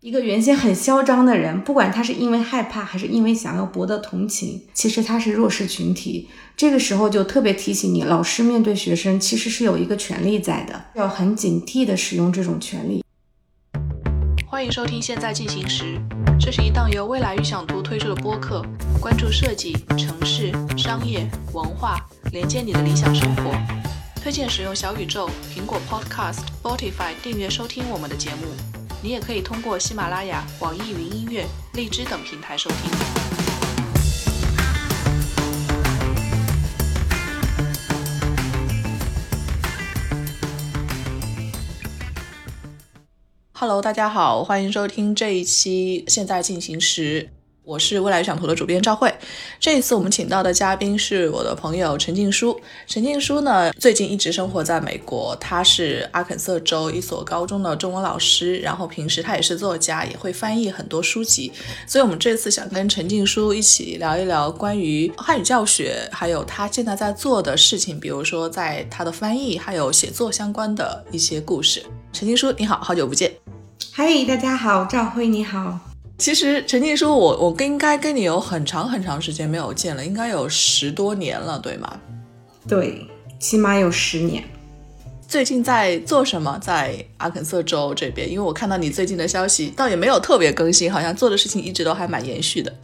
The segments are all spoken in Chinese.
一个原先很嚣张的人，不管他是因为害怕，还是因为想要博得同情，其实他是弱势群体。这个时候就特别提醒你，老师面对学生其实是有一个权利在的，要很警惕的使用这种权利。欢迎收听《现在进行时》，这是一档由未来预想图推出的播客，关注设计、城市、商业、文化，连接你的理想生活。推荐使用小宇宙、苹果 Podcast、Spotify 订阅收听我们的节目。你也可以通过喜马拉雅、网易云音乐、荔枝等平台收听。Hello，大家好，欢迎收听这一期《现在进行时》。我是未来想图的主编赵慧，这一次我们请到的嘉宾是我的朋友陈静书。陈静书呢，最近一直生活在美国，他是阿肯色州一所高中的中文老师，然后平时他也是作家，也会翻译很多书籍。所以，我们这次想跟陈静书一起聊一聊关于汉语教学，还有他现在在做的事情，比如说在他的翻译还有写作相关的一些故事。陈静书，你好，好久不见。嗨，大家好，赵慧你好。其实陈静书，我我应该跟你有很长很长时间没有见了，应该有十多年了，对吗？对，起码有十年。最近在做什么？在阿肯色州这边，因为我看到你最近的消息，倒也没有特别更新，好像做的事情一直都还蛮延续的。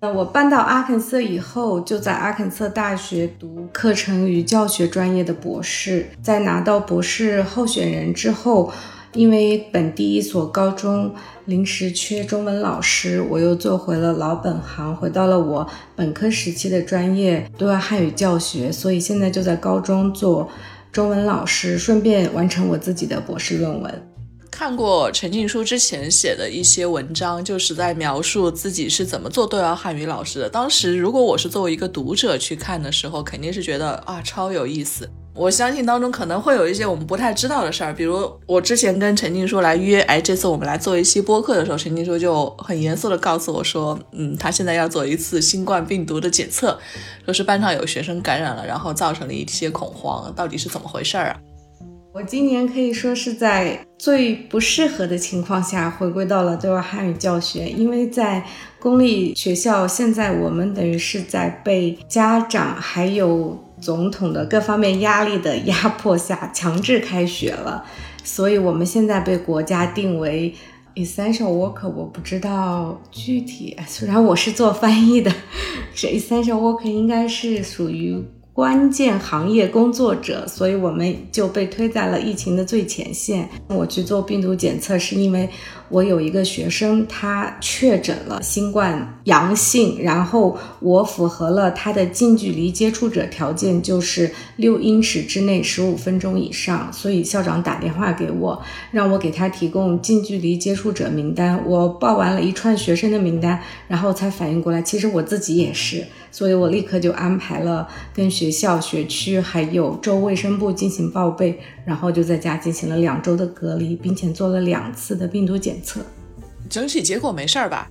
那我搬到阿肯色以后，就在阿肯色大学读课程与教学专业的博士，在拿到博士候选人之后。因为本地一所高中临时缺中文老师，我又做回了老本行，回到了我本科时期的专业，对外汉语教学。所以现在就在高中做中文老师，顺便完成我自己的博士论文。看过陈静书之前写的一些文章，就是在描述自己是怎么做对外汉语老师的。当时如果我是作为一个读者去看的时候，肯定是觉得啊超有意思。我相信当中可能会有一些我们不太知道的事儿，比如我之前跟陈静书来约，哎，这次我们来做一期播客的时候，陈静书就很严肃的告诉我说，嗯，他现在要做一次新冠病毒的检测，说是班上有学生感染了，然后造成了一些恐慌，到底是怎么回事儿啊？我今年可以说是在最不适合的情况下回归到了对外汉语教学，因为在公立学校，现在我们等于是在被家长还有。总统的各方面压力的压迫下，强制开学了，所以我们现在被国家定为 essential worker。我不知道具体，虽然我是做翻译的，这 essential worker 应该是属于。关键行业工作者，所以我们就被推在了疫情的最前线。我去做病毒检测，是因为我有一个学生，他确诊了新冠阳性，然后我符合了他的近距离接触者条件，就是六英尺之内十五分钟以上。所以校长打电话给我，让我给他提供近距离接触者名单。我报完了一串学生的名单，然后才反应过来，其实我自己也是。所以我立刻就安排了跟学校、学区还有州卫生部进行报备，然后就在家进行了两周的隔离，并且做了两次的病毒检测。整体结果没事儿吧？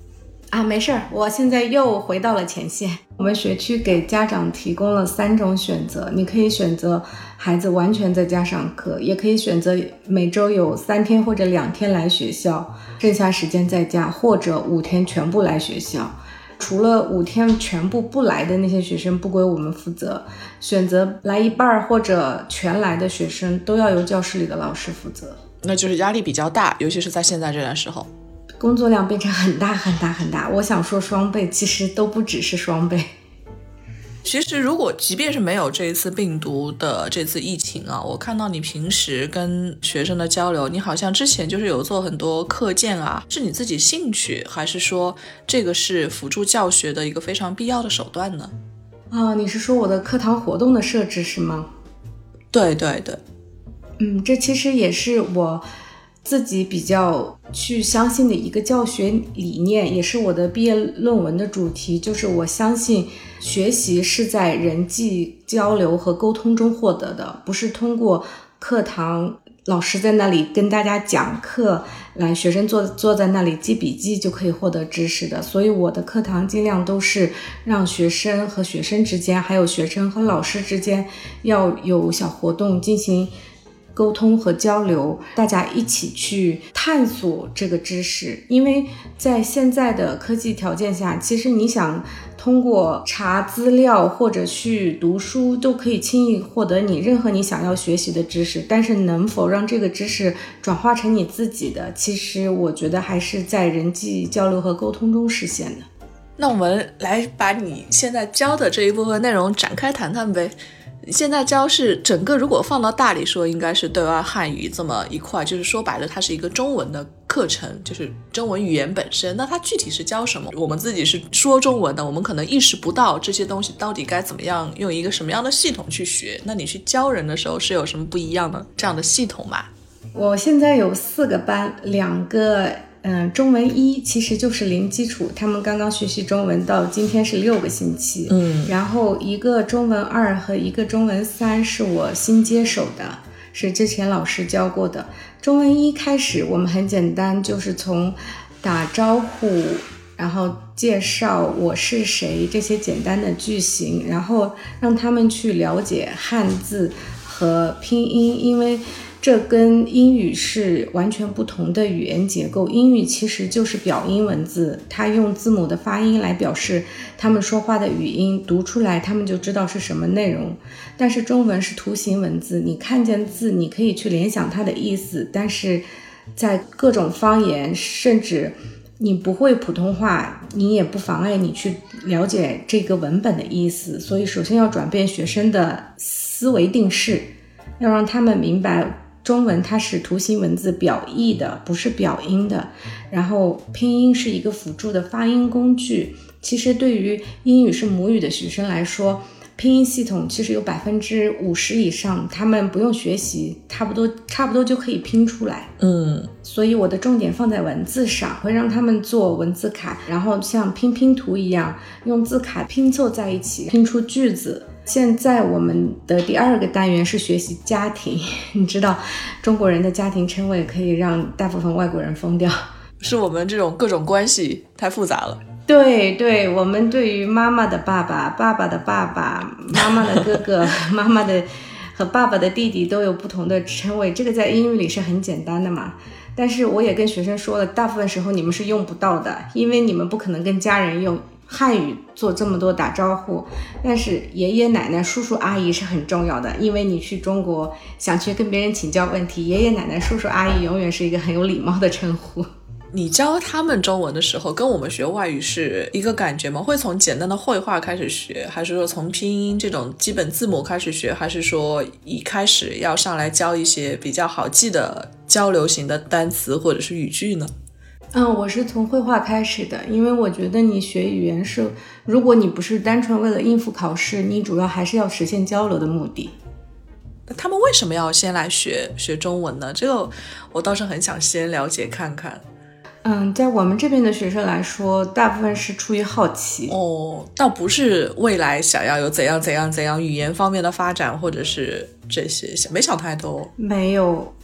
啊，没事儿，我现在又回到了前线。我们学区给家长提供了三种选择，你可以选择孩子完全在家上课，也可以选择每周有三天或者两天来学校，剩下时间在家，或者五天全部来学校。除了五天全部不来的那些学生不归我们负责，选择来一半儿或者全来的学生都要由教室里的老师负责，那就是压力比较大，尤其是在现在这段时候，工作量变成很大很大很大。我想说双倍，其实都不只是双倍。其实，如果即便是没有这一次病毒的这次疫情啊，我看到你平时跟学生的交流，你好像之前就是有做很多课件啊，是你自己兴趣，还是说这个是辅助教学的一个非常必要的手段呢？啊，你是说我的课堂活动的设置是吗？对对对，嗯，这其实也是我。自己比较去相信的一个教学理念，也是我的毕业论文的主题，就是我相信学习是在人际交流和沟通中获得的，不是通过课堂老师在那里跟大家讲课，来学生坐坐在那里记笔记就可以获得知识的。所以我的课堂尽量都是让学生和学生之间，还有学生和老师之间要有小活动进行。沟通和交流，大家一起去探索这个知识。因为在现在的科技条件下，其实你想通过查资料或者去读书，都可以轻易获得你任何你想要学习的知识。但是能否让这个知识转化成你自己的，其实我觉得还是在人际交流和沟通中实现的。那我们来把你现在教的这一部分内容展开谈谈呗。现在教是整个，如果放到大里说，应该是对外汉语这么一块，就是说白了，它是一个中文的课程，就是中文语言本身。那它具体是教什么？我们自己是说中文的，我们可能意识不到这些东西到底该怎么样用一个什么样的系统去学。那你去教人的时候是有什么不一样的这样的系统吗？我现在有四个班，两个。嗯，中文一其实就是零基础，他们刚刚学习中文到今天是六个星期。嗯，然后一个中文二和一个中文三是我新接手的，是之前老师教过的。中文一开始我们很简单，就是从打招呼，然后介绍我是谁这些简单的句型，然后让他们去了解汉字和拼音，因为。这跟英语是完全不同的语言结构。英语其实就是表音文字，它用字母的发音来表示他们说话的语音，读出来他们就知道是什么内容。但是中文是图形文字，你看见字，你可以去联想它的意思。但是在各种方言，甚至你不会普通话，你也不妨碍你去了解这个文本的意思。所以，首先要转变学生的思维定式，要让他们明白。中文它是图形文字表意的，不是表音的。然后拼音是一个辅助的发音工具。其实对于英语是母语的学生来说，拼音系统其实有百分之五十以上，他们不用学习，差不多差不多就可以拼出来。嗯，所以我的重点放在文字上，会让他们做文字卡，然后像拼拼图一样，用字卡拼凑在一起，拼出句子。现在我们的第二个单元是学习家庭，你知道，中国人的家庭称谓可以让大部分外国人疯掉，是我们这种各种关系太复杂了。对对，我们对于妈妈的爸爸、爸爸的爸爸、妈妈的哥哥、妈妈的和爸爸的弟弟都有不同的称谓，这个在英语里是很简单的嘛。但是我也跟学生说了，大部分时候你们是用不到的，因为你们不可能跟家人用。汉语做这么多打招呼，但是爷爷奶奶、叔叔阿姨是很重要的，因为你去中国想去跟别人请教问题，爷爷奶奶、叔叔阿姨永远是一个很有礼貌的称呼。你教他们中文的时候，跟我们学外语是一个感觉吗？会从简单的绘画开始学，还是说从拼音这种基本字母开始学，还是说一开始要上来教一些比较好记的交流型的单词或者是语句呢？嗯，我是从绘画开始的，因为我觉得你学语言是，如果你不是单纯为了应付考试，你主要还是要实现交流的目的。那他们为什么要先来学学中文呢？这个我倒是很想先了解看看。嗯，在我们这边的学生来说，大部分是出于好奇哦，倒不是未来想要有怎样怎样怎样语言方面的发展，或者是这些想没想太多，没有。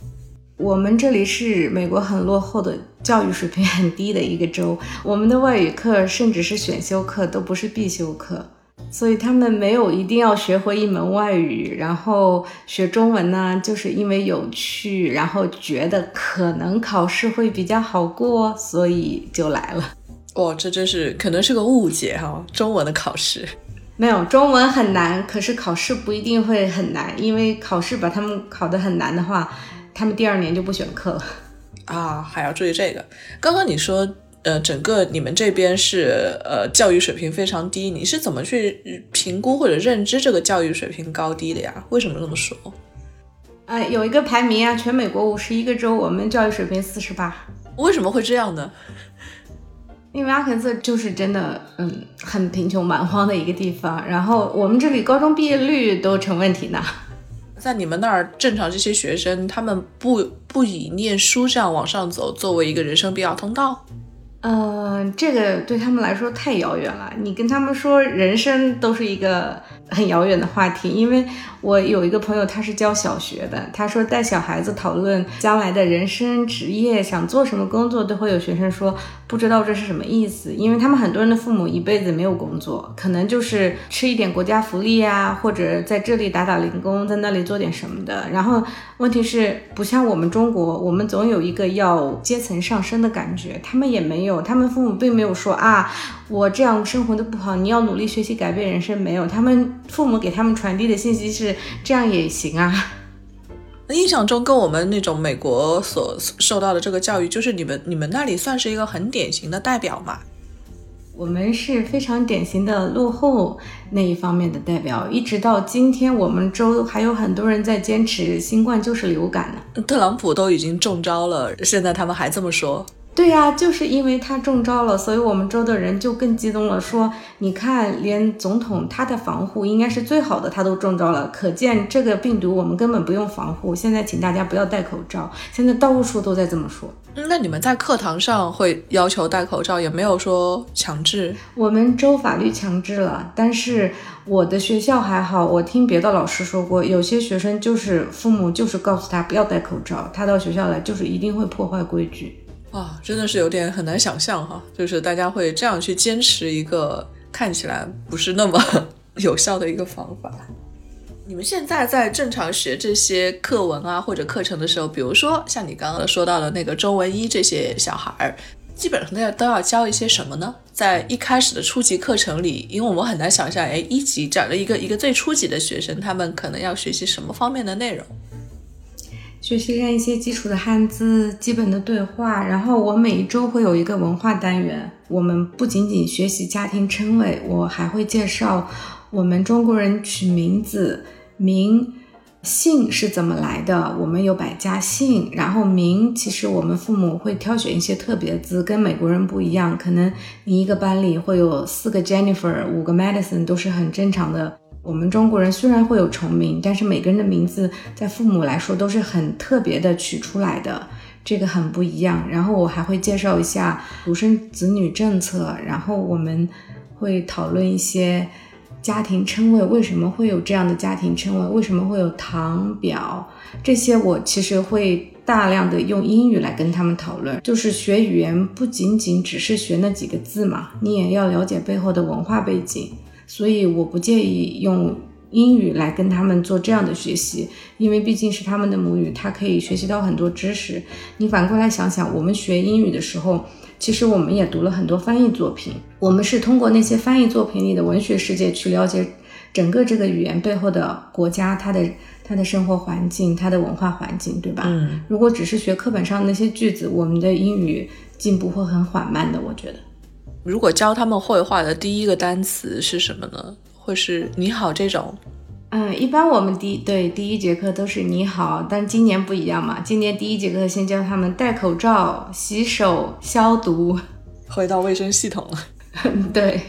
我们这里是美国很落后的教育水平很低的一个州，我们的外语课甚至是选修课都不是必修课，所以他们没有一定要学会一门外语，然后学中文呢，就是因为有趣，然后觉得可能考试会比较好过，所以就来了。哇，这真是可能是个误解哈，中文的考试 没有中文很难，可是考试不一定会很难，因为考试把他们考得很难的话。他们第二年就不选课了啊，还要注意这个。刚刚你说，呃，整个你们这边是呃教育水平非常低，你是怎么去评估或者认知这个教育水平高低的呀？为什么这么说？哎，有一个排名啊，全美国五十一个州，我们教育水平四十八。为什么会这样呢？因为阿肯色就是真的，嗯，很贫穷蛮荒的一个地方，然后我们这里高中毕业率都成问题呢。在你们那儿，正常这些学生，他们不不以念书这样往上走作为一个人生必要通道。嗯，这个对他们来说太遥远了。你跟他们说人生都是一个很遥远的话题，因为我有一个朋友，他是教小学的，他说带小孩子讨论将来的人生、职业，想做什么工作，都会有学生说不知道这是什么意思，因为他们很多人的父母一辈子没有工作，可能就是吃一点国家福利呀，或者在这里打打零工，在那里做点什么的。然后问题是，不像我们中国，我们总有一个要阶层上升的感觉，他们也没有，他们父母并没有说啊，我这样生活的不好，你要努力学习改变人生，没有，他们父母给他们传递的信息是这样也行啊。那印象中跟我们那种美国所受到的这个教育，就是你们你们那里算是一个很典型的代表嘛？我们是非常典型的落后那一方面的代表，一直到今天，我们州还有很多人在坚持新冠就是流感呢。特朗普都已经中招了，现在他们还这么说。对呀，就是因为他中招了，所以我们州的人就更激动了，说你看，连总统他的防护应该是最好的，他都中招了，可见这个病毒我们根本不用防护。现在请大家不要戴口罩，现在到处都在这么说。那你们在课堂上会要求戴口罩，也没有说强制？我们州法律强制了，但是我的学校还好，我听别的老师说过，有些学生就是父母就是告诉他不要戴口罩，他到学校来就是一定会破坏规矩。啊，真的是有点很难想象哈，就是大家会这样去坚持一个看起来不是那么 有效的一个方法。你们现在在正常学这些课文啊或者课程的时候，比如说像你刚刚说到的那个中文一这些小孩儿，基本上都要都要教一些什么呢？在一开始的初级课程里，因为我们很难想象，哎，一级找了一个一个最初级的学生，他们可能要学习什么方面的内容？学习上一些基础的汉字、基本的对话，然后我每一周会有一个文化单元。我们不仅仅学习家庭称谓，我还会介绍我们中国人取名字、名、姓是怎么来的。我们有百家姓，然后名，其实我们父母会挑选一些特别字，跟美国人不一样。可能你一个班里会有四个 Jennifer，五个 Madison，都是很正常的。我们中国人虽然会有重名，但是每个人的名字在父母来说都是很特别的取出来的，这个很不一样。然后我还会介绍一下独生子女政策，然后我们会讨论一些家庭称谓，为什么会有这样的家庭称谓，为什么会有堂表这些，我其实会大量的用英语来跟他们讨论。就是学语言不仅仅只是学那几个字嘛，你也要了解背后的文化背景。所以我不介意用英语来跟他们做这样的学习，因为毕竟是他们的母语，他可以学习到很多知识。你反过来想想，我们学英语的时候，其实我们也读了很多翻译作品，我们是通过那些翻译作品里的文学世界去了解整个这个语言背后的国家，它的它的生活环境，它的文化环境，对吧？嗯。如果只是学课本上那些句子，我们的英语进步会很缓慢的，我觉得。如果教他们绘画的第一个单词是什么呢？会是你好这种？嗯，一般我们第对第一节课都是你好，但今年不一样嘛。今年第一节课先教他们戴口罩、洗手、消毒，回到卫生系统了。对。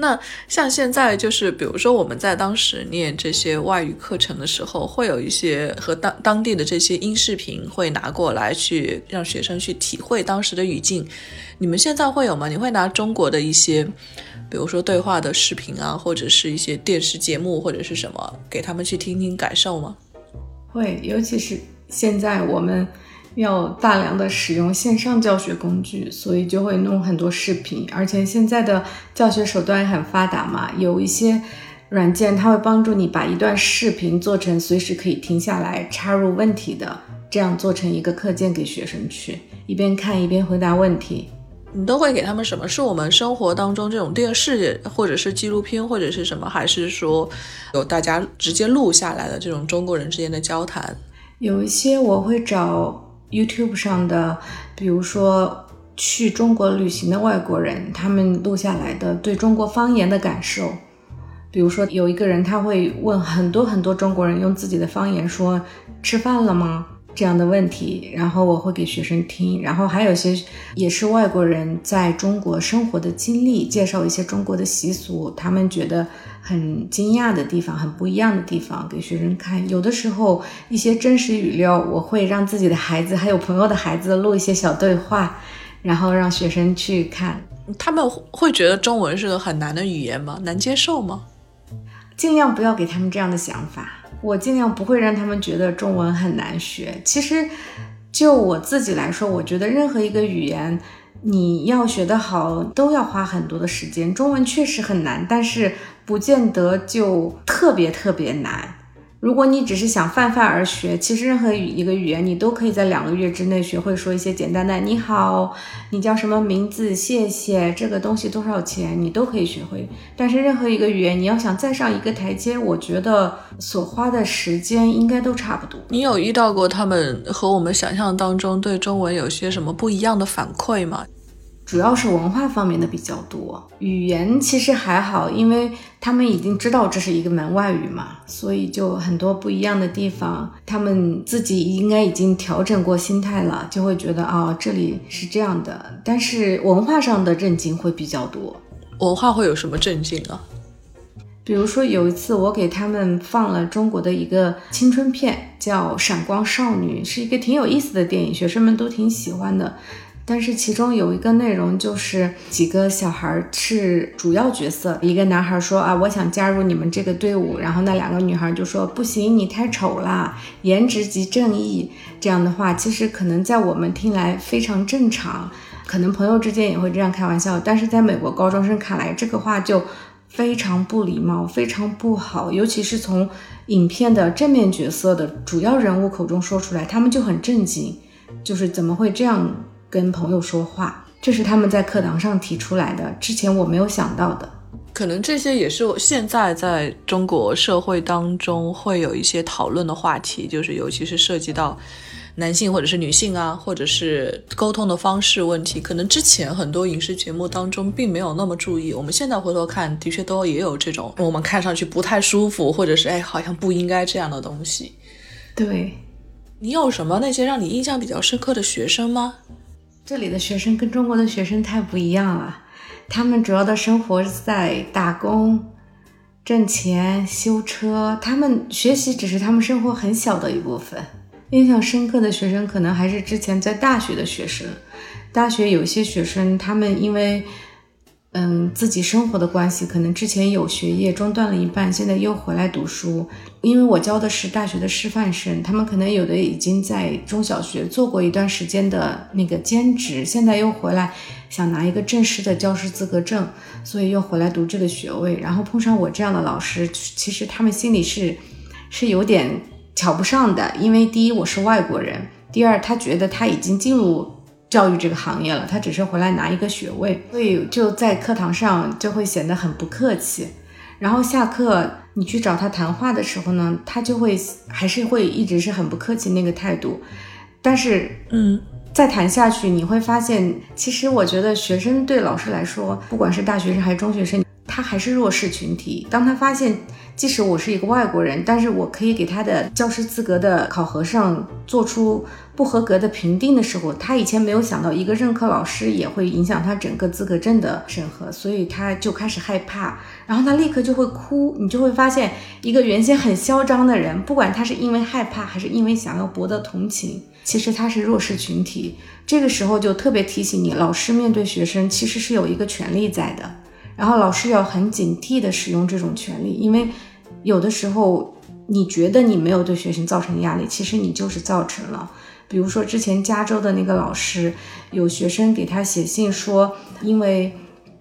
那像现在就是，比如说我们在当时念这些外语课程的时候，会有一些和当当地的这些音视频会拿过来去让学生去体会当时的语境。你们现在会有吗？你会拿中国的一些，比如说对话的视频啊，或者是一些电视节目或者是什么，给他们去听听感受吗？会，尤其是现在我们。要大量的使用线上教学工具，所以就会弄很多视频，而且现在的教学手段也很发达嘛，有一些软件它会帮助你把一段视频做成随时可以停下来插入问题的，这样做成一个课件给学生去一边看一边回答问题。你都会给他们什么？是我们生活当中这种电视，或者是纪录片，或者是什么？还是说有大家直接录下来的这种中国人之间的交谈？有一些我会找。YouTube 上的，比如说去中国旅行的外国人，他们录下来的对中国方言的感受。比如说有一个人，他会问很多很多中国人用自己的方言说“吃饭了吗”这样的问题，然后我会给学生听。然后还有些也是外国人在中国生活的经历，介绍一些中国的习俗，他们觉得。很惊讶的地方，很不一样的地方，给学生看。有的时候，一些真实语料，我会让自己的孩子，还有朋友的孩子录一些小对话，然后让学生去看。他们会觉得中文是个很难的语言吗？难接受吗？尽量不要给他们这样的想法。我尽量不会让他们觉得中文很难学。其实，就我自己来说，我觉得任何一个语言，你要学得好，都要花很多的时间。中文确实很难，但是不见得就特别特别难。如果你只是想泛泛而学，其实任何一个语言你都可以在两个月之内学会说一些简单的“你好，你叫什么名字？谢谢，这个东西多少钱？”你都可以学会。但是任何一个语言，你要想再上一个台阶，我觉得所花的时间应该都差不多。你有遇到过他们和我们想象当中对中文有些什么不一样的反馈吗？主要是文化方面的比较多，语言其实还好，因为他们已经知道这是一个门外语嘛，所以就很多不一样的地方，他们自己应该已经调整过心态了，就会觉得啊，这里是这样的。但是文化上的震惊会比较多，文化会有什么震惊啊？比如说有一次我给他们放了中国的一个青春片，叫《闪光少女》，是一个挺有意思的电影，学生们都挺喜欢的。但是其中有一个内容，就是几个小孩是主要角色。一个男孩说啊，我想加入你们这个队伍。然后那两个女孩就说不行，你太丑了，颜值即正义。这样的话，其实可能在我们听来非常正常，可能朋友之间也会这样开玩笑。但是在美国高中生看来，这个话就非常不礼貌，非常不好。尤其是从影片的正面角色的主要人物口中说出来，他们就很震惊，就是怎么会这样？跟朋友说话，这是他们在课堂上提出来的，之前我没有想到的。可能这些也是我现在在中国社会当中会有一些讨论的话题，就是尤其是涉及到男性或者是女性啊，或者是沟通的方式问题。可能之前很多影视节目当中并没有那么注意，我们现在回头看，的确都也有这种我们看上去不太舒服，或者是哎好像不应该这样的东西。对，你有什么那些让你印象比较深刻的学生吗？这里的学生跟中国的学生太不一样了，他们主要的生活是在打工、挣钱、修车，他们学习只是他们生活很小的一部分。印象深刻的学生可能还是之前在大学的学生，大学有些学生他们因为。嗯，自己生活的关系，可能之前有学业中断了一半，现在又回来读书。因为我教的是大学的师范生，他们可能有的已经在中小学做过一段时间的那个兼职，现在又回来想拿一个正式的教师资格证，所以又回来读这个学位。然后碰上我这样的老师，其实他们心里是是有点瞧不上的，因为第一我是外国人，第二他觉得他已经进入。教育这个行业了，他只是回来拿一个学位，所以就在课堂上就会显得很不客气。然后下课你去找他谈话的时候呢，他就会还是会一直是很不客气那个态度。但是，嗯，再谈下去你会发现，其实我觉得学生对老师来说，不管是大学生还是中学生，他还是弱势群体。当他发现，即使我是一个外国人，但是我可以给他的教师资格的考核上做出。不合格的评定的时候，他以前没有想到一个任课老师也会影响他整个资格证的审核，所以他就开始害怕，然后他立刻就会哭。你就会发现，一个原先很嚣张的人，不管他是因为害怕还是因为想要博得同情，其实他是弱势群体。这个时候就特别提醒你，老师面对学生其实是有一个权利在的，然后老师要很警惕的使用这种权利，因为有的时候你觉得你没有对学生造成压力，其实你就是造成了。比如说，之前加州的那个老师，有学生给他写信说，因为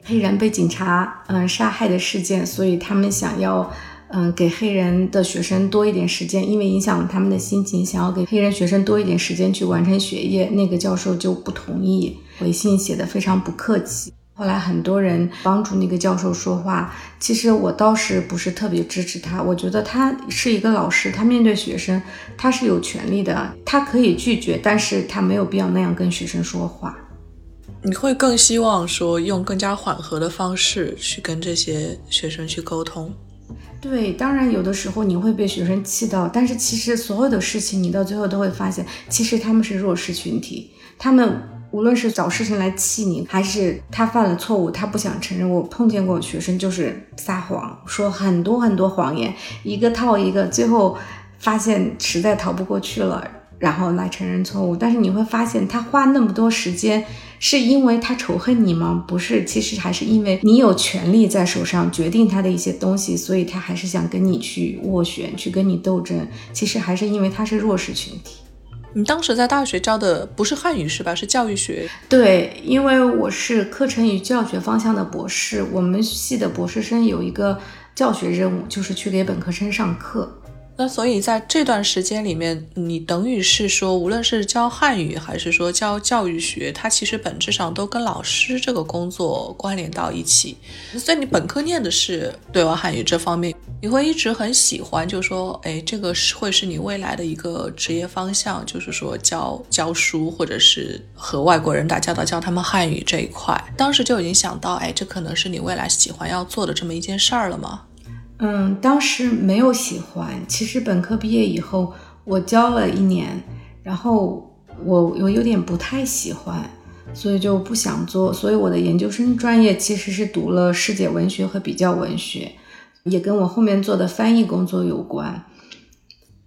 黑人被警察嗯杀害的事件，所以他们想要嗯给黑人的学生多一点时间，因为影响了他们的心情，想要给黑人学生多一点时间去完成学业。那个教授就不同意，回信写的非常不客气。后来很多人帮助那个教授说话，其实我倒是不是特别支持他。我觉得他是一个老师，他面对学生，他是有权利的，他可以拒绝，但是他没有必要那样跟学生说话。你会更希望说用更加缓和的方式去跟这些学生去沟通？对，当然有的时候你会被学生气到，但是其实所有的事情你到最后都会发现，其实他们是弱势群体，他们。无论是找事情来气你，还是他犯了错误，他不想承认。我碰见过学生就是撒谎，说很多很多谎言，一个套一个，最后发现实在逃不过去了，然后来承认错误。但是你会发现，他花那么多时间是因为他仇恨你吗？不是，其实还是因为你有权利在手上决定他的一些东西，所以他还是想跟你去斡旋，去跟你斗争。其实还是因为他是弱势群体。你当时在大学教的不是汉语是吧？是教育学。对，因为我是课程与教学方向的博士，我们系的博士生有一个教学任务，就是去给本科生上课。那所以在这段时间里面，你等于是说，无论是教汉语还是说教教育学，它其实本质上都跟老师这个工作关联到一起。所以你本科念的是对外汉语这方面，你会一直很喜欢，就说，哎，这个是会是你未来的一个职业方向，就是说教教书或者是和外国人打交道，教他们汉语这一块。当时就已经想到，哎，这可能是你未来喜欢要做的这么一件事儿了吗？嗯，当时没有喜欢。其实本科毕业以后，我教了一年，然后我我有点不太喜欢，所以就不想做。所以我的研究生专业其实是读了世界文学和比较文学，也跟我后面做的翻译工作有关。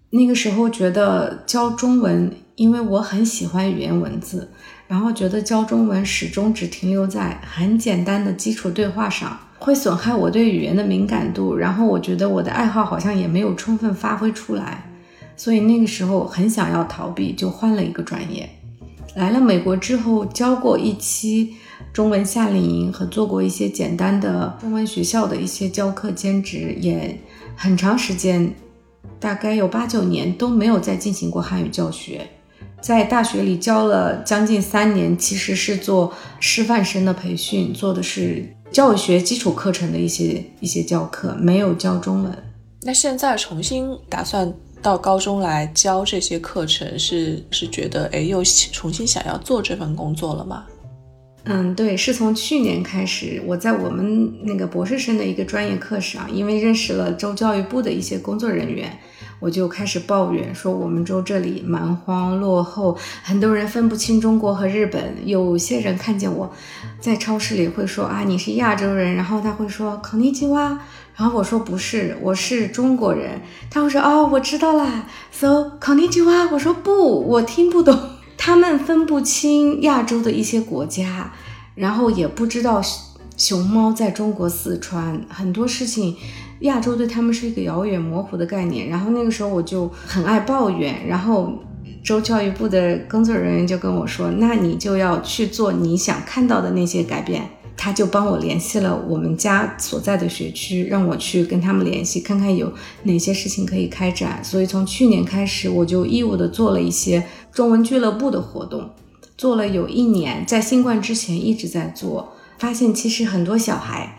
那个时候觉得教中文，因为我很喜欢语言文字，然后觉得教中文始终只停留在很简单的基础对话上。会损害我对语言的敏感度，然后我觉得我的爱好好像也没有充分发挥出来，所以那个时候很想要逃避，就换了一个专业。来了美国之后，教过一期中文夏令营和做过一些简单的中文学校的一些教课兼职，也很长时间，大概有八九年都没有再进行过汉语教学。在大学里教了将近三年，其实是做师范生的培训，做的是。教育学基础课程的一些一些教课没有教中文，那现在重新打算到高中来教这些课程，是是觉得哎又重新想要做这份工作了吗？嗯，对，是从去年开始，我在我们那个博士生的一个专业课上，因为认识了州教育部的一些工作人员。我就开始抱怨说，我们州这里蛮荒落后，很多人分不清中国和日本。有些人看见我在超市里会说啊，你是亚洲人，然后他会说孔尼基哇，然后我说不是，我是中国人。他会说哦，我知道啦，so 孔尼基哇，我说不，我听不懂。他们分不清亚洲的一些国家，然后也不知道熊猫在中国四川很多事情。亚洲对他们是一个遥远模糊的概念，然后那个时候我就很爱抱怨，然后州教育部的工作人员就跟我说：“那你就要去做你想看到的那些改变。”他就帮我联系了我们家所在的学区，让我去跟他们联系，看看有哪些事情可以开展。所以从去年开始，我就义务的做了一些中文俱乐部的活动，做了有一年，在新冠之前一直在做，发现其实很多小孩。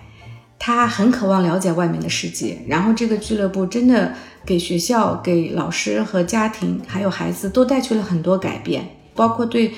他很渴望了解外面的世界，然后这个俱乐部真的给学校、给老师和家庭还有孩子都带去了很多改变，包括对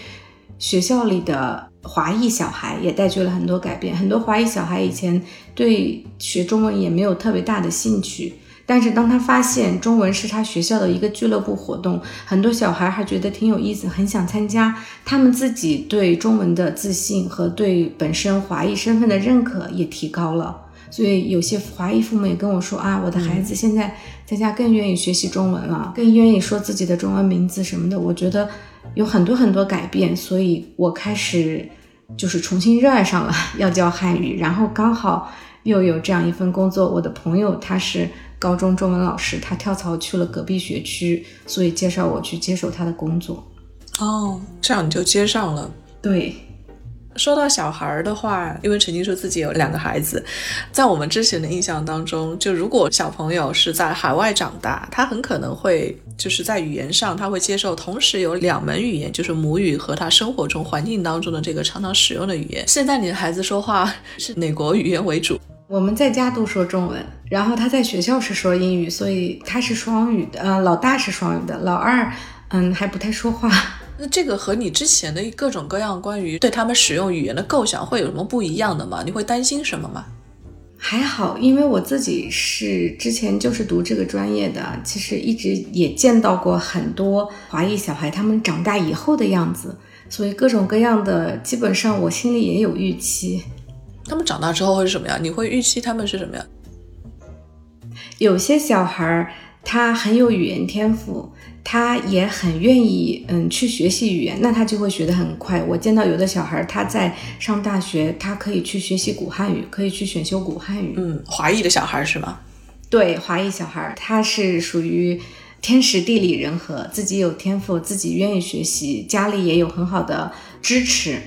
学校里的华裔小孩也带去了很多改变。很多华裔小孩以前对学中文也没有特别大的兴趣，但是当他发现中文是他学校的一个俱乐部活动，很多小孩还觉得挺有意思，很想参加。他们自己对中文的自信和对本身华裔身份的认可也提高了。所以有些华裔父母也跟我说啊，我的孩子现在在家更愿意学习中文了，更愿意说自己的中文名字什么的。我觉得有很多很多改变，所以我开始就是重新热爱上了 要教汉语。然后刚好又有这样一份工作，我的朋友他是高中中文老师，他跳槽去了隔壁学区，所以介绍我去接手他的工作。哦，这样你就接上了。对。说到小孩儿的话，因为陈静说自己有两个孩子，在我们之前的印象当中，就如果小朋友是在海外长大，他很可能会就是在语言上他会接受同时有两门语言，就是母语和他生活中环境当中的这个常常使用的语言。现在你的孩子说话 是哪国语言为主？我们在家都说中文，然后他在学校是说英语，所以他是双语的。呃，老大是双语的，老二嗯还不太说话。那这个和你之前的各种各样关于对他们使用语言的构想会有什么不一样的吗？你会担心什么吗？还好，因为我自己是之前就是读这个专业的，其实一直也见到过很多华裔小孩他们长大以后的样子，所以各种各样的基本上我心里也有预期。他们长大之后会是什么样？你会预期他们是什么样？有些小孩儿。他很有语言天赋，他也很愿意嗯去学习语言，那他就会学得很快。我见到有的小孩他在上大学，他可以去学习古汉语，可以去选修古汉语。嗯，华裔的小孩是吗？对，华裔小孩他是属于天时地利人和，自己有天赋，自己愿意学习，家里也有很好的支持。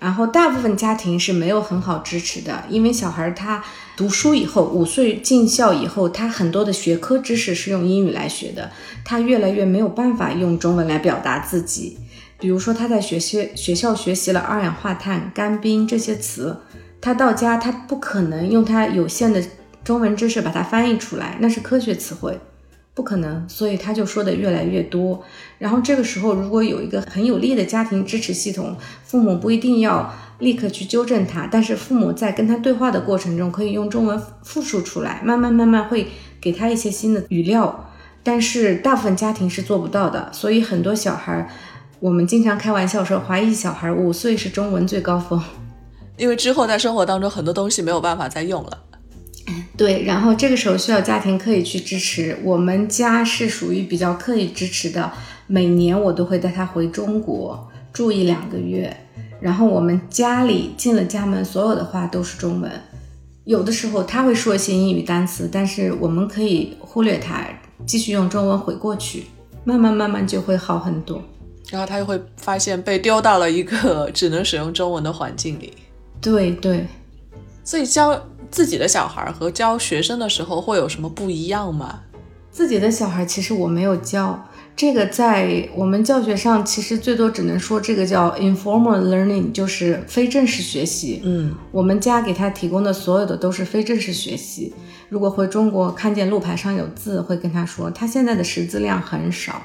然后大部分家庭是没有很好支持的，因为小孩他读书以后，五岁进校以后，他很多的学科知识是用英语来学的，他越来越没有办法用中文来表达自己。比如说他在学习学校学习了二氧化碳、干冰这些词，他到家他不可能用他有限的中文知识把它翻译出来，那是科学词汇。不可能，所以他就说的越来越多。然后这个时候，如果有一个很有力的家庭支持系统，父母不一定要立刻去纠正他，但是父母在跟他对话的过程中，可以用中文复述出来，慢慢慢慢会给他一些新的语料。但是大部分家庭是做不到的，所以很多小孩，我们经常开玩笑说，华裔小孩五岁是中文最高峰，因为之后在生活当中很多东西没有办法再用了。对，然后这个时候需要家庭刻意去支持。我们家是属于比较刻意支持的，每年我都会带他回中国住一两个月。然后我们家里进了家门，所有的话都是中文。有的时候他会说一些英语单词，但是我们可以忽略他，继续用中文回过去，慢慢慢慢就会好很多。然后他就会发现被丢到了一个 只能使用中文的环境里。对对，所以教。自己的小孩和教学生的时候会有什么不一样吗？自己的小孩其实我没有教，这个在我们教学上其实最多只能说这个叫 informal learning，就是非正式学习。嗯，我们家给他提供的所有的都是非正式学习。如果回中国看见路牌上有字，会跟他说他现在的识字量很少。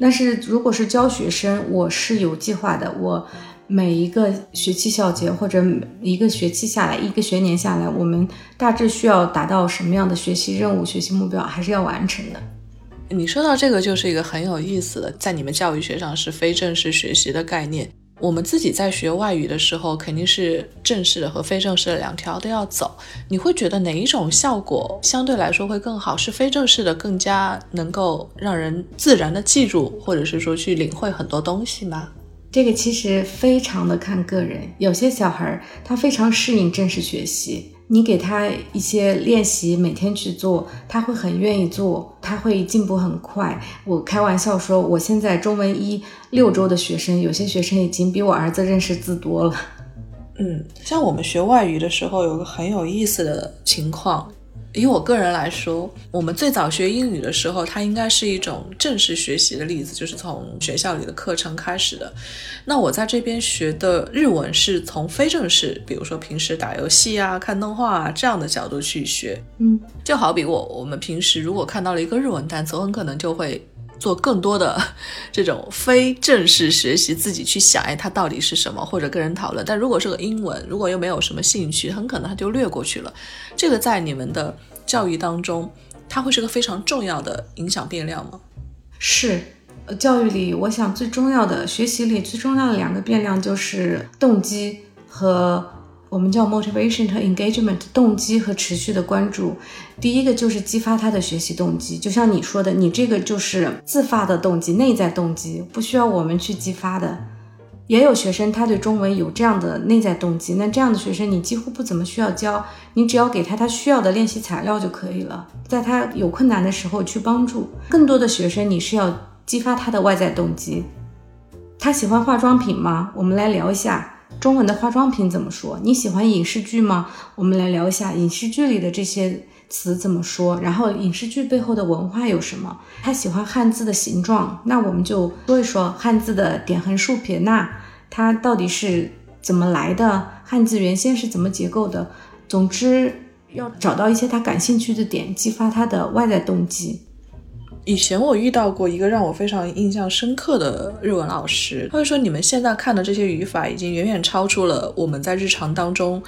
但是如果是教学生，我是有计划的，我。每一个学期小结或者一个学期下来，一个学年下来，我们大致需要达到什么样的学习任务、学习目标，还是要完成的。你说到这个，就是一个很有意思的，在你们教育学上是非正式学习的概念。我们自己在学外语的时候，肯定是正式的和非正式的两条都要走。你会觉得哪一种效果相对来说会更好？是非正式的更加能够让人自然的记住，或者是说去领会很多东西吗？这个其实非常的看个人，有些小孩他非常适应正式学习，你给他一些练习，每天去做，他会很愿意做，他会进步很快。我开玩笑说，我现在中文一六周的学生，有些学生已经比我儿子认识字多了。嗯，像我们学外语的时候，有个很有意思的情况。以我个人来说，我们最早学英语的时候，它应该是一种正式学习的例子，就是从学校里的课程开始的。那我在这边学的日文是从非正式，比如说平时打游戏啊、看动画啊这样的角度去学。嗯，就好比我我们平时如果看到了一个日文单词，我很可能就会。做更多的 这种非正式学习，自己去想，哎，它到底是什么，或者跟人讨论。但如果是个英文，如果又没有什么兴趣，很可能他就略过去了。这个在你们的教育当中，它会是个非常重要的影响变量吗？是，呃教育里，我想最重要的学习里最重要的两个变量就是动机和。我们叫 motivation 和 engagement，动机和持续的关注。第一个就是激发他的学习动机，就像你说的，你这个就是自发的动机，内在动机，不需要我们去激发的。也有学生他对中文有这样的内在动机，那这样的学生你几乎不怎么需要教，你只要给他他需要的练习材料就可以了，在他有困难的时候去帮助。更多的学生你是要激发他的外在动机。他喜欢化妆品吗？我们来聊一下。中文的化妆品怎么说？你喜欢影视剧吗？我们来聊一下影视剧里的这些词怎么说。然后影视剧背后的文化有什么？他喜欢汉字的形状，那我们就说一说汉字的点横竖撇捺，它到底是怎么来的？汉字原先是怎么结构的？总之要找到一些他感兴趣的点，激发他的外在动机。以前我遇到过一个让我非常印象深刻的日文老师，他会说：“你们现在看的这些语法已经远远超出了我们在日常当中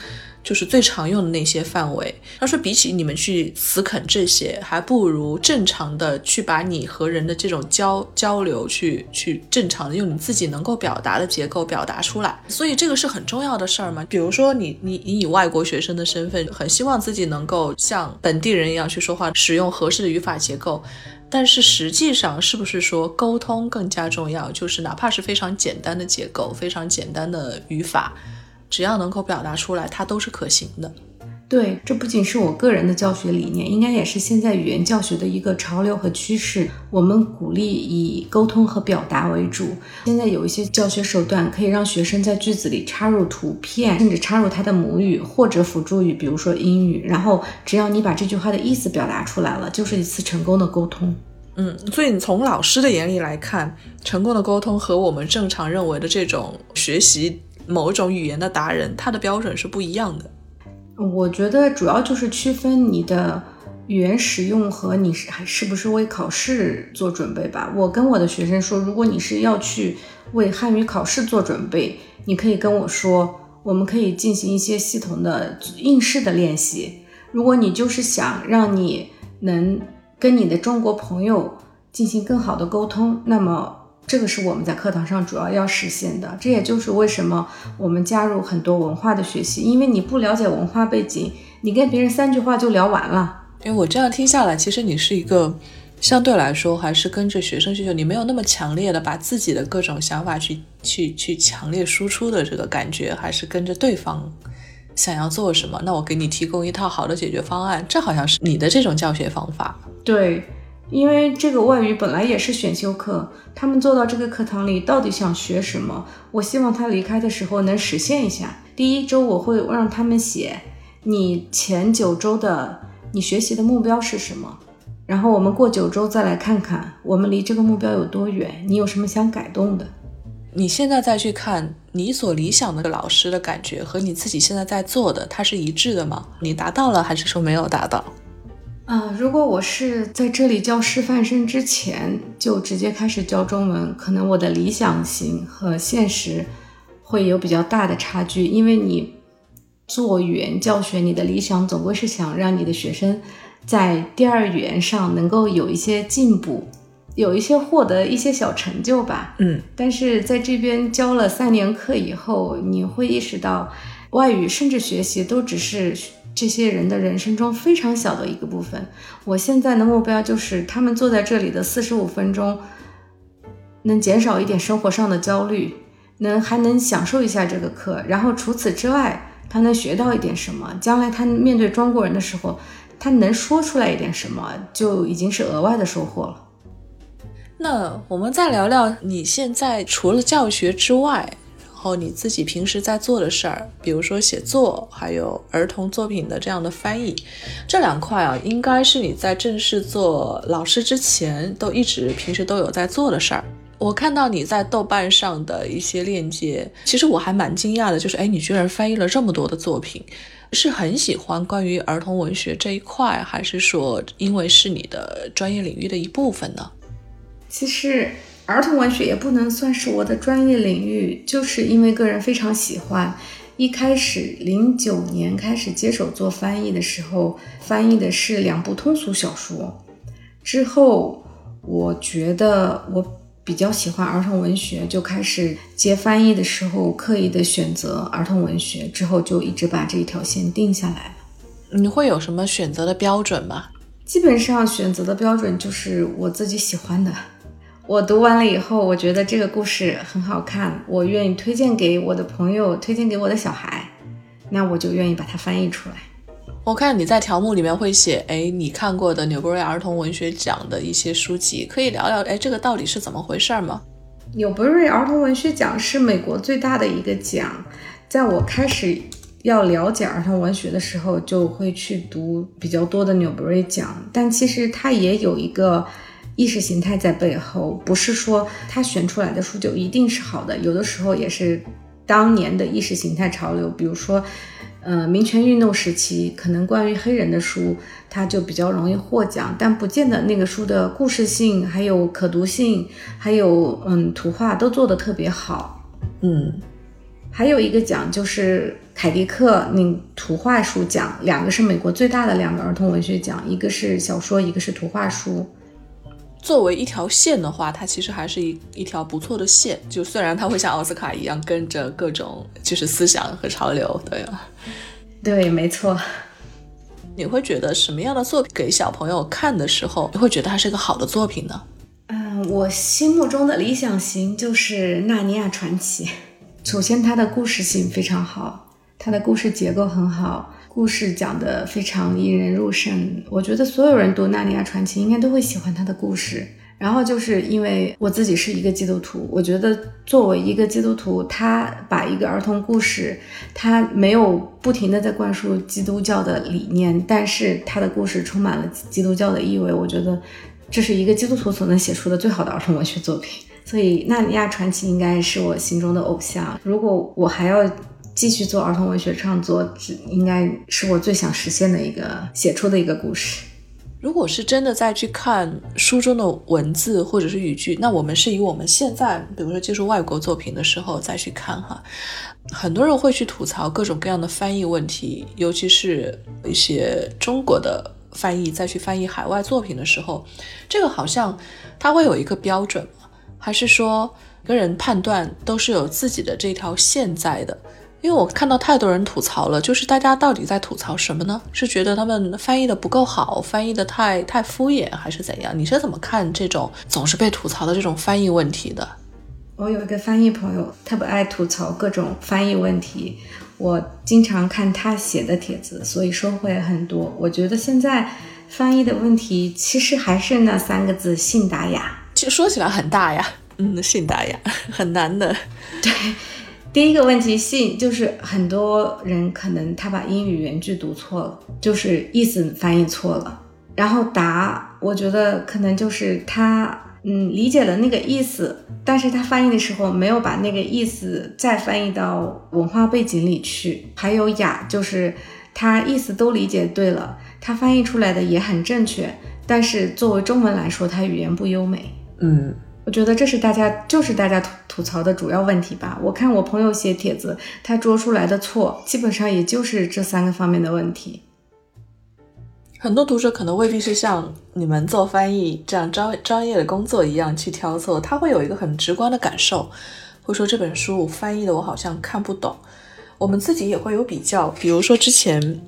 就是最常用的那些范围。他说，比起你们去死啃这些，还不如正常的去把你和人的这种交交流，去去正常的用你自己能够表达的结构表达出来。所以这个是很重要的事儿嘛。比如说你你你以外国学生的身份，很希望自己能够像本地人一样去说话，使用合适的语法结构。但是实际上，是不是说沟通更加重要？就是哪怕是非常简单的结构、非常简单的语法。只要能够表达出来，它都是可行的。对，这不仅是我个人的教学理念，应该也是现在语言教学的一个潮流和趋势。我们鼓励以沟通和表达为主。现在有一些教学手段可以让学生在句子里插入图片，甚至插入他的母语或者辅助语，比如说英语。然后只要你把这句话的意思表达出来了，就是一次成功的沟通。嗯，所以你从老师的眼里来看，成功的沟通和我们正常认为的这种学习。某一种语言的达人，他的标准是不一样的。我觉得主要就是区分你的语言使用和你是还是不是为考试做准备吧。我跟我的学生说，如果你是要去为汉语考试做准备，你可以跟我说，我们可以进行一些系统的应试的练习。如果你就是想让你能跟你的中国朋友进行更好的沟通，那么。这个是我们在课堂上主要要实现的，这也就是为什么我们加入很多文化的学习，因为你不了解文化背景，你跟别人三句话就聊完了。因为我这样听下来，其实你是一个相对来说还是跟着学生需求，你没有那么强烈的把自己的各种想法去去去强烈输出的这个感觉，还是跟着对方想要做什么，那我给你提供一套好的解决方案，这好像是你的这种教学方法。对。因为这个外语本来也是选修课，他们坐到这个课堂里到底想学什么？我希望他离开的时候能实现一下。第一周我会让他们写你前九周的你学习的目标是什么，然后我们过九周再来看看我们离这个目标有多远，你有什么想改动的？你现在再去看你所理想的老师的感觉和你自己现在在做的，它是一致的吗？你达到了还是说没有达到？啊，如果我是在这里教师范生之前就直接开始教中文，可能我的理想型和现实会有比较大的差距。因为你做语言教学，你的理想总归是想让你的学生在第二语言上能够有一些进步，有一些获得一些小成就吧。嗯，但是在这边教了三年课以后，你会意识到，外语甚至学习都只是。这些人的人生中非常小的一个部分。我现在的目标就是，他们坐在这里的四十五分钟，能减少一点生活上的焦虑，能还能享受一下这个课。然后除此之外，他能学到一点什么？将来他面对中国人的时候，他能说出来一点什么，就已经是额外的收获了。那我们再聊聊你现在除了教学之外。后你自己平时在做的事儿，比如说写作，还有儿童作品的这样的翻译，这两块啊，应该是你在正式做老师之前都一直平时都有在做的事儿。我看到你在豆瓣上的一些链接，其实我还蛮惊讶的，就是哎，你居然翻译了这么多的作品，是很喜欢关于儿童文学这一块，还是说因为是你的专业领域的一部分呢？其实。儿童文学也不能算是我的专业领域，就是因为个人非常喜欢。一开始零九年开始接手做翻译的时候，翻译的是两部通俗小说。之后我觉得我比较喜欢儿童文学，就开始接翻译的时候刻意的选择儿童文学。之后就一直把这一条线定下来了。你会有什么选择的标准吗？基本上选择的标准就是我自己喜欢的。我读完了以后，我觉得这个故事很好看，我愿意推荐给我的朋友，推荐给我的小孩，那我就愿意把它翻译出来。我看你在条目里面会写，哎，你看过的纽伯瑞儿童文学奖的一些书籍，可以聊聊，哎，这个到底是怎么回事吗？纽伯瑞儿童文学奖是美国最大的一个奖，在我开始要了解儿童文学的时候，就会去读比较多的纽伯瑞奖，但其实它也有一个。意识形态在背后，不是说他选出来的书就一定是好的，有的时候也是当年的意识形态潮流。比如说，呃，民权运动时期，可能关于黑人的书，它就比较容易获奖，但不见得那个书的故事性、还有可读性、还有嗯图画都做得特别好。嗯，还有一个奖就是凯迪克那图画书奖，两个是美国最大的两个儿童文学奖，一个是小说，一个是图画书。作为一条线的话，它其实还是一一条不错的线。就虽然它会像奥斯卡一样跟着各种就是思想和潮流，对吧？对，没错。你会觉得什么样的作品给小朋友看的时候，你会觉得它是一个好的作品呢？嗯，我心目中的理想型就是《纳尼亚传奇》。首先，它的故事性非常好，它的故事结构很好。故事讲得非常引人入胜，我觉得所有人读《纳尼亚传奇》应该都会喜欢他的故事。然后就是因为我自己是一个基督徒，我觉得作为一个基督徒，他把一个儿童故事，他没有不停的在灌输基督教的理念，但是他的故事充满了基督教的意味，我觉得这是一个基督徒所能写出的最好的儿童文学作品。所以《纳尼亚传奇》应该是我心中的偶像。如果我还要。继续做儿童文学创作，这应该是我最想实现的一个写出的一个故事。如果是真的再去看书中的文字或者是语句，那我们是以我们现在，比如说接触外国作品的时候再去看哈。很多人会去吐槽各种各样的翻译问题，尤其是一些中国的翻译再去翻译海外作品的时候，这个好像它会有一个标准吗？还是说个人判断都是有自己的这条线在的？因为我看到太多人吐槽了，就是大家到底在吐槽什么呢？是觉得他们翻译的不够好，翻译的太太敷衍，还是怎样？你是怎么看这种总是被吐槽的这种翻译问题的？我有一个翻译朋友，特别爱吐槽各种翻译问题，我经常看他写的帖子，所以收获也很多。我觉得现在翻译的问题其实还是那三个字：信达雅。其实说起来很大呀，嗯，信达雅很难的，对。第一个问题，信就是很多人可能他把英语原句读错了，就是意思翻译错了。然后答，我觉得可能就是他嗯理解了那个意思，但是他翻译的时候没有把那个意思再翻译到文化背景里去。还有雅，就是他意思都理解对了，他翻译出来的也很正确，但是作为中文来说，他语言不优美。嗯。我觉得这是大家就是大家吐吐槽的主要问题吧。我看我朋友写帖子，他捉出来的错基本上也就是这三个方面的问题。很多读者可能未必是像你们做翻译这样专专业的工作一样去挑错，他会有一个很直观的感受，会说这本书翻译的我好像看不懂。我们自己也会有比较，比如说之前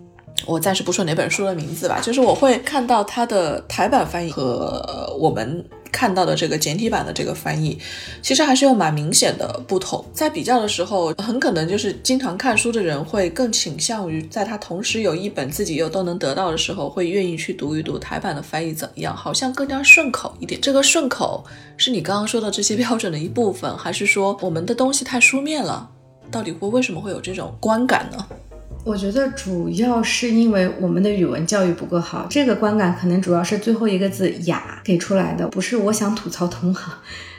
我暂时不说哪本书的名字吧，就是我会看到它的台版翻译和我们。看到的这个简体版的这个翻译，其实还是有蛮明显的不同。在比较的时候，很可能就是经常看书的人会更倾向于，在他同时有一本自己又都能得到的时候，会愿意去读一读台版的翻译怎么样，好像更加顺口一点。这个顺口是你刚刚说的这些标准的一部分，还是说我们的东西太书面了？到底会为什么会有这种观感呢？我觉得主要是因为我们的语文教育不够好，这个观感可能主要是最后一个字“雅”给出来的，不是我想吐槽同行，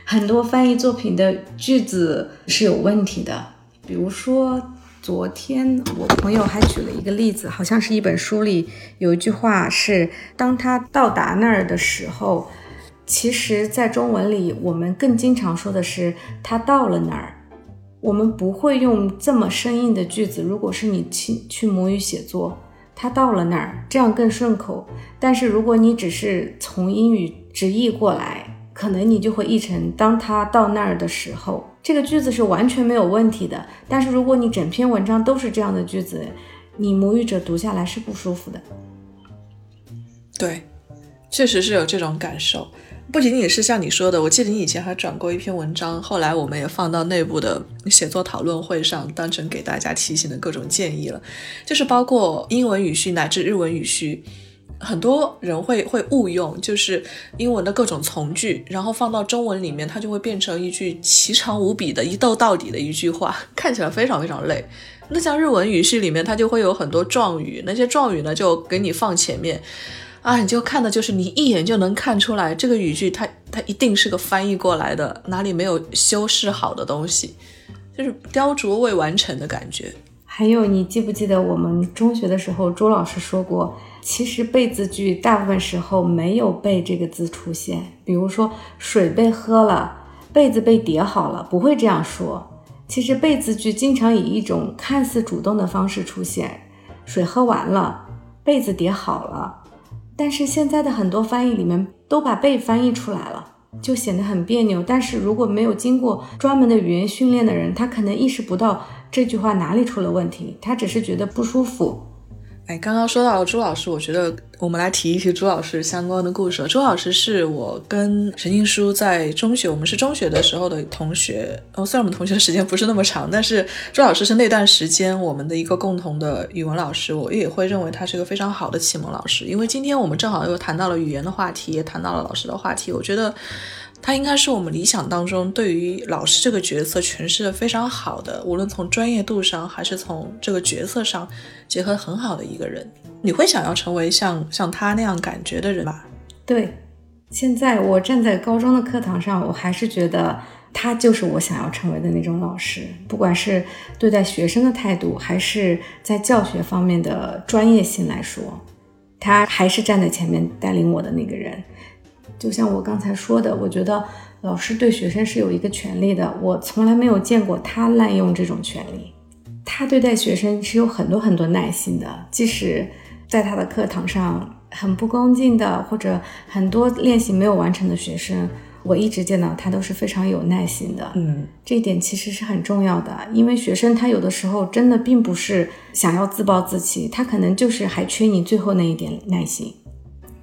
很多翻译作品的句子是有问题的。比如说，昨天我朋友还举了一个例子，好像是一本书里有一句话是：“当他到达那儿的时候，其实在中文里我们更经常说的是他到了那儿。”我们不会用这么生硬的句子。如果是你去去母语写作，他到了那儿，这样更顺口。但是如果你只是从英语直译过来，可能你就会译成当他到那儿的时候，这个句子是完全没有问题的。但是如果你整篇文章都是这样的句子，你母语者读下来是不舒服的。对，确实是有这种感受。不仅仅是像你说的，我记得你以前还转过一篇文章，后来我们也放到内部的写作讨论会上，当成给大家提醒的各种建议了。就是包括英文语序乃至日文语序，很多人会会误用，就是英文的各种从句，然后放到中文里面，它就会变成一句奇长无比的一逗到底的一句话，看起来非常非常累。那像日文语序里面，它就会有很多状语，那些状语呢就给你放前面。啊，你就看的就是你一眼就能看出来这个语句，它它一定是个翻译过来的，哪里没有修饰好的东西，就是雕琢未完成的感觉。还有，你记不记得我们中学的时候，周老师说过，其实被字句大部分时候没有“被”这个字出现。比如说，水被喝了，被子被叠好了，不会这样说。其实被字句经常以一种看似主动的方式出现，水喝完了，被子叠好了。但是现在的很多翻译里面都把被翻译出来了，就显得很别扭。但是如果没有经过专门的语言训练的人，他可能意识不到这句话哪里出了问题，他只是觉得不舒服。哎，刚刚说到朱老师，我觉得我们来提一提朱老师相关的故事。朱老师是我跟陈静书在中学，我们是中学的时候的同学。哦，虽然我们同学的时间不是那么长，但是朱老师是那段时间我们的一个共同的语文老师。我也会认为他是一个非常好的启蒙老师。因为今天我们正好又谈到了语言的话题，也谈到了老师的话题。我觉得。他应该是我们理想当中对于老师这个角色诠释的非常好的，无论从专业度上还是从这个角色上结合很好的一个人。你会想要成为像像他那样感觉的人吗？对，现在我站在高中的课堂上，我还是觉得他就是我想要成为的那种老师，不管是对待学生的态度，还是在教学方面的专业性来说，他还是站在前面带领我的那个人。就像我刚才说的，我觉得老师对学生是有一个权利的，我从来没有见过他滥用这种权利。他对待学生是有很多很多耐心的，即使在他的课堂上很不恭敬的，或者很多练习没有完成的学生，我一直见到他都是非常有耐心的。嗯，这一点其实是很重要的，因为学生他有的时候真的并不是想要自暴自弃，他可能就是还缺你最后那一点耐心。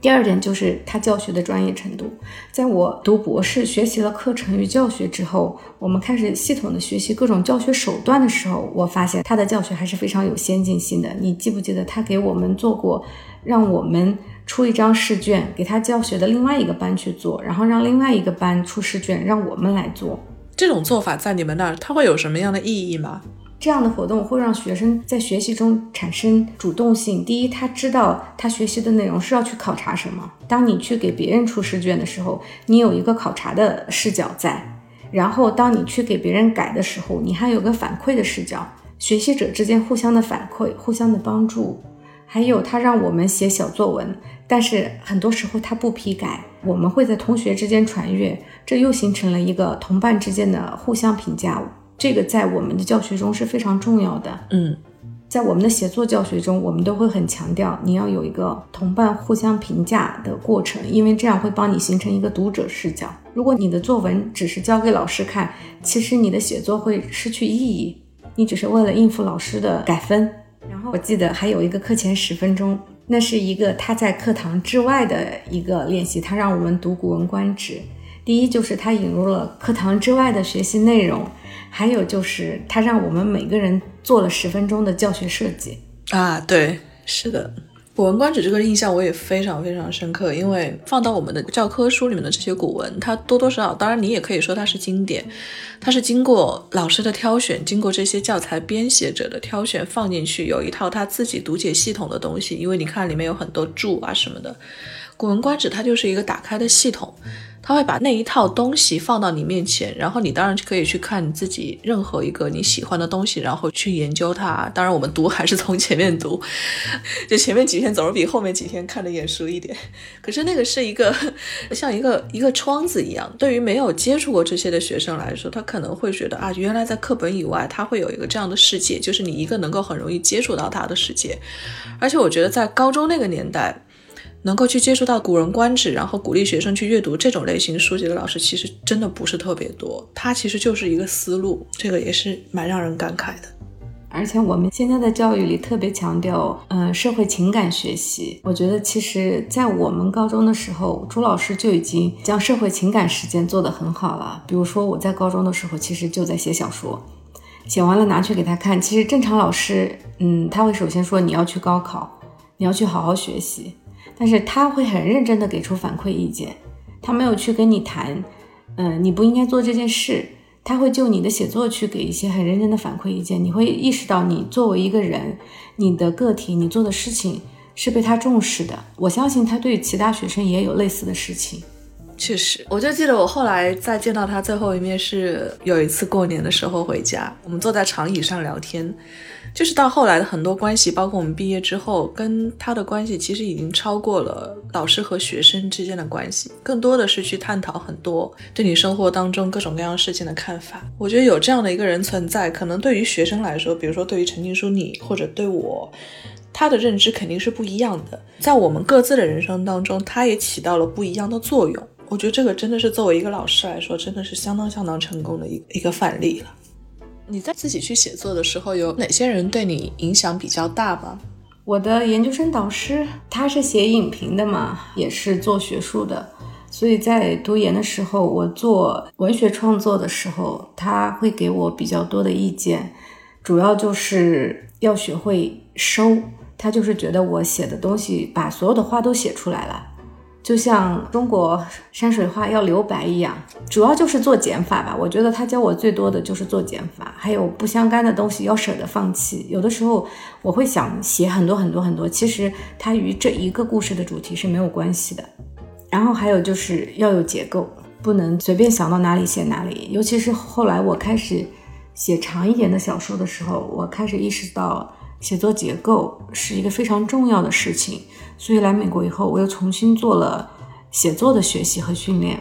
第二点就是他教学的专业程度。在我读博士、学习了课程与教学之后，我们开始系统的学习各种教学手段的时候，我发现他的教学还是非常有先进性的。你记不记得他给我们做过，让我们出一张试卷给他教学的另外一个班去做，然后让另外一个班出试卷让我们来做？这种做法在你们那儿，它会有什么样的意义吗？这样的活动会让学生在学习中产生主动性。第一，他知道他学习的内容是要去考察什么。当你去给别人出试卷的时候，你有一个考察的视角在；然后，当你去给别人改的时候，你还有个反馈的视角。学习者之间互相的反馈、互相的帮助，还有他让我们写小作文，但是很多时候他不批改，我们会在同学之间传阅，这又形成了一个同伴之间的互相评价。这个在我们的教学中是非常重要的。嗯，在我们的写作教学中，我们都会很强调你要有一个同伴互相评价的过程，因为这样会帮你形成一个读者视角。如果你的作文只是交给老师看，其实你的写作会失去意义，你只是为了应付老师的改分。然后我记得还有一个课前十分钟，那是一个他在课堂之外的一个练习，他让我们读《古文观止》。第一就是它引入了课堂之外的学习内容。还有就是，它让我们每个人做了十分钟的教学设计啊，对，是的，《古文观止》这个印象我也非常非常深刻，因为放到我们的教科书里面的这些古文，它多多少少，当然你也可以说它是经典，它是经过老师的挑选，经过这些教材编写者的挑选放进去，有一套他自己读解系统的东西，因为你看里面有很多注啊什么的，《古文观止》它就是一个打开的系统。他会把那一套东西放到你面前，然后你当然可以去看你自己任何一个你喜欢的东西，然后去研究它。当然，我们读还是从前面读，就前面几天总是比后面几天看的眼熟一点。可是那个是一个像一个一个窗子一样，对于没有接触过这些的学生来说，他可能会觉得啊，原来在课本以外，他会有一个这样的世界，就是你一个能够很容易接触到他的世界。而且我觉得在高中那个年代。能够去接触到《古人观止》，然后鼓励学生去阅读这种类型书籍的老师，其实真的不是特别多。他其实就是一个思路，这个也是蛮让人感慨的。而且我们现在的教育里特别强调，嗯，社会情感学习。我觉得其实，在我们高中的时候，朱老师就已经将社会情感实践做得很好了。比如说，我在高中的时候，其实就在写小说，写完了拿去给他看。其实正常老师，嗯，他会首先说你要去高考，你要去好好学习。但是他会很认真的给出反馈意见，他没有去跟你谈，嗯，你不应该做这件事，他会就你的写作去给一些很认真的反馈意见，你会意识到你作为一个人，你的个体，你做的事情是被他重视的。我相信他对其他学生也有类似的事情。确实，我就记得我后来再见到他最后一面是有一次过年的时候回家，我们坐在长椅上聊天。就是到后来的很多关系，包括我们毕业之后跟他的关系，其实已经超过了老师和学生之间的关系，更多的是去探讨很多对你生活当中各种各样事情的看法。我觉得有这样的一个人存在，可能对于学生来说，比如说对于陈静书你或者对我，他的认知肯定是不一样的。在我们各自的人生当中，他也起到了不一样的作用。我觉得这个真的是作为一个老师来说，真的是相当相当成功的一一个范例了。你在自己去写作的时候，有哪些人对你影响比较大吗？我的研究生导师，他是写影评的嘛，也是做学术的，所以在读研的时候，我做文学创作的时候，他会给我比较多的意见，主要就是要学会收，他就是觉得我写的东西把所有的话都写出来了。就像中国山水画要留白一样，主要就是做减法吧。我觉得他教我最多的就是做减法，还有不相干的东西要舍得放弃。有的时候我会想写很多很多很多，其实它与这一个故事的主题是没有关系的。然后还有就是要有结构，不能随便想到哪里写哪里。尤其是后来我开始写长一点的小说的时候，我开始意识到写作结构是一个非常重要的事情。所以来美国以后，我又重新做了写作的学习和训练。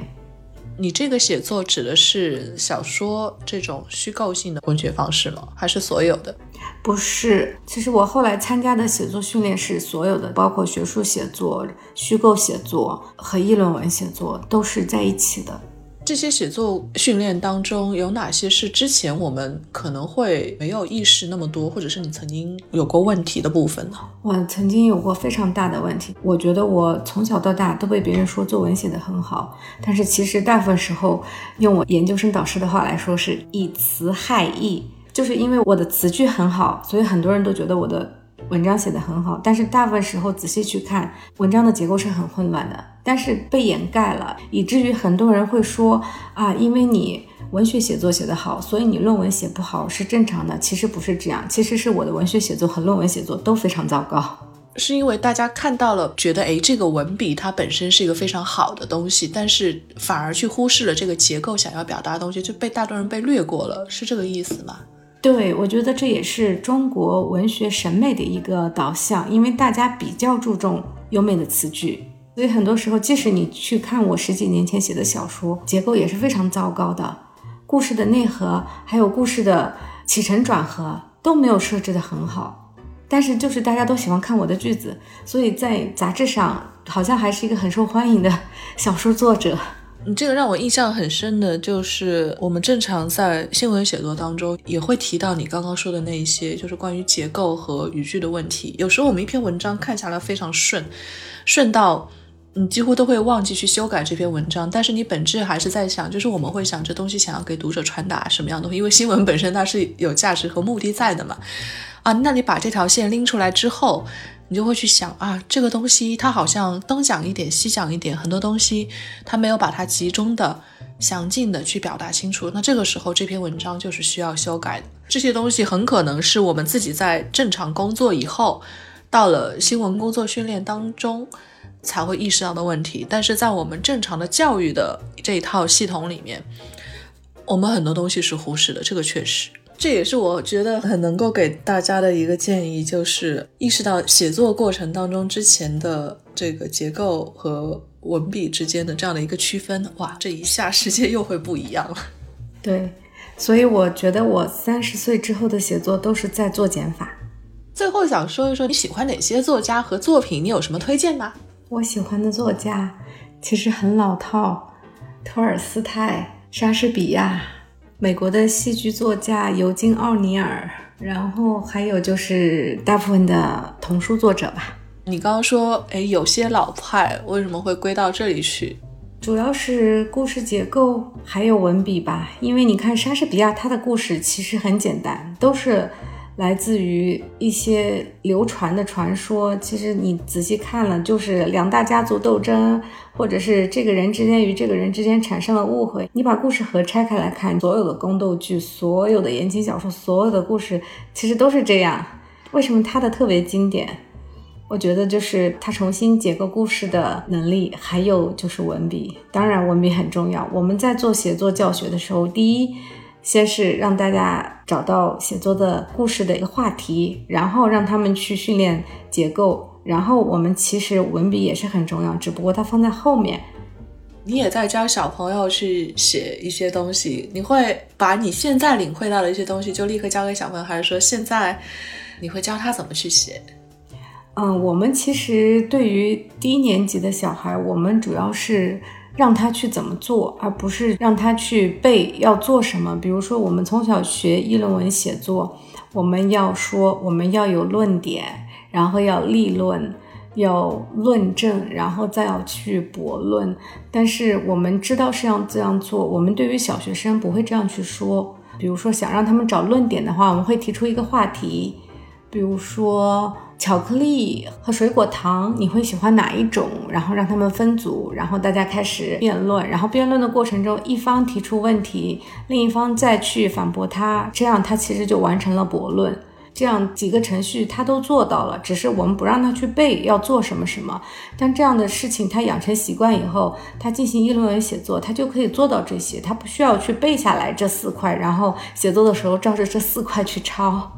你这个写作指的是小说这种虚构性的文学方式吗？还是所有的？不是，其实我后来参加的写作训练是所有的，包括学术写作、虚构写作和议论文写作都是在一起的。这些写作训练当中有哪些是之前我们可能会没有意识那么多，或者是你曾经有过问题的部分呢？我曾经有过非常大的问题。我觉得我从小到大都被别人说作文写得很好，但是其实大部分时候，用我研究生导师的话来说，是以词害意，就是因为我的词句很好，所以很多人都觉得我的。文章写得很好，但是大部分时候仔细去看，文章的结构是很混乱的，但是被掩盖了，以至于很多人会说啊，因为你文学写作写得好，所以你论文写不好是正常的。其实不是这样，其实是我的文学写作和论文写作都非常糟糕，是因为大家看到了，觉得诶，这个文笔它本身是一个非常好的东西，但是反而去忽视了这个结构想要表达的东西，就被大多人被略过了，是这个意思吗？对，我觉得这也是中国文学审美的一个导向，因为大家比较注重优美的词句，所以很多时候，即使你去看我十几年前写的小说，结构也是非常糟糕的，故事的内核还有故事的起承转合都没有设置的很好，但是就是大家都喜欢看我的句子，所以在杂志上好像还是一个很受欢迎的 小说作者。你这个让我印象很深的就是，我们正常在新闻写作当中也会提到你刚刚说的那一些，就是关于结构和语句的问题。有时候我们一篇文章看下来非常顺，顺到你几乎都会忘记去修改这篇文章，但是你本质还是在想，就是我们会想这东西想要给读者传达什么样的东西，因为新闻本身它是有价值和目的在的嘛。啊，那你把这条线拎出来之后。你就会去想啊，这个东西它好像东讲一点，西讲一点，很多东西它没有把它集中的、详尽的去表达清楚。那这个时候这篇文章就是需要修改的。这些东西很可能是我们自己在正常工作以后，到了新闻工作训练当中才会意识到的问题。但是在我们正常的教育的这一套系统里面，我们很多东西是忽视的，这个确实。这也是我觉得很能够给大家的一个建议，就是意识到写作过程当中之前的这个结构和文笔之间的这样的一个区分，哇，这一下世界又会不一样了。对，所以我觉得我三十岁之后的写作都是在做减法。最后想说一说你喜欢哪些作家和作品，你有什么推荐吗？我喜欢的作家其实很老套，托尔斯泰、莎士比亚。美国的戏剧作家尤金·奥尼尔，然后还有就是大部分的童书作者吧。你刚刚说，哎，有些老派，为什么会归到这里去？主要是故事结构还有文笔吧。因为你看莎士比亚，他的故事其实很简单，都是。来自于一些流传的传说，其实你仔细看了，就是两大家族斗争，或者是这个人之间与这个人之间产生了误会。你把故事盒拆开来看，所有的宫斗剧、所有的言情小说、所有的故事，其实都是这样。为什么它的特别经典？我觉得就是他重新结构故事的能力，还有就是文笔。当然，文笔很重要。我们在做写作教学的时候，第一，先是让大家找到写作的故事的一个话题，然后让他们去训练结构，然后我们其实文笔也是很重要，只不过它放在后面。你也在教小朋友去写一些东西，你会把你现在领会到的一些东西就立刻教给小朋友，还是说现在你会教他怎么去写？嗯，我们其实对于低年级的小孩，我们主要是让他去怎么做，而不是让他去背要做什么。比如说，我们从小学议论文写作，我们要说我们要有论点，然后要立论，要论证，然后再要去驳论。但是我们知道是要这样做，我们对于小学生不会这样去说。比如说，想让他们找论点的话，我们会提出一个话题，比如说。巧克力和水果糖，你会喜欢哪一种？然后让他们分组，然后大家开始辩论。然后辩论的过程中，一方提出问题，另一方再去反驳他，这样他其实就完成了驳论。这样几个程序他都做到了，只是我们不让他去背要做什么什么。但这样的事情他养成习惯以后，他进行议论文写作，他就可以做到这些，他不需要去背下来这四块，然后写作的时候照着这四块去抄。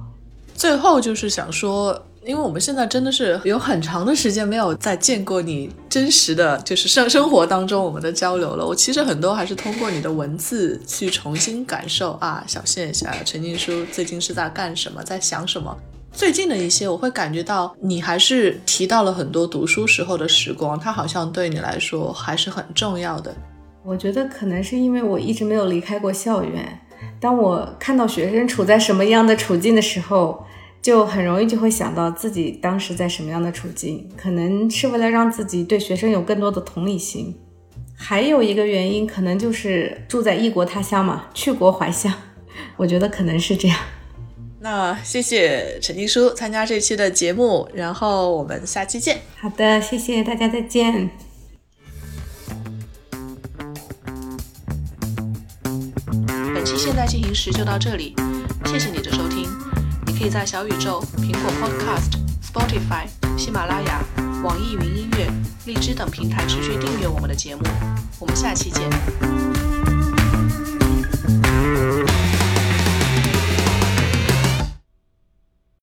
最后就是想说。因为我们现在真的是有很长的时间没有再见过你真实的就是生生活当中我们的交流了。我其实很多还是通过你的文字去重新感受啊，小线下陈静书最近是在干什么，在想什么。最近的一些我会感觉到你还是提到了很多读书时候的时光，它好像对你来说还是很重要的。我觉得可能是因为我一直没有离开过校园，当我看到学生处在什么样的处境的时候。就很容易就会想到自己当时在什么样的处境，可能是为了让自己对学生有更多的同理心。还有一个原因，可能就是住在异国他乡嘛，去国怀乡，我觉得可能是这样。那谢谢陈静书参加这期的节目，然后我们下期见。好的，谢谢大家，再见。本期现在进行时就到这里，谢谢你的收听。可以在小宇宙苹果 podcast spotify 喜马拉雅网易云音乐荔枝等平台持续订阅我们的节目。我们下期见。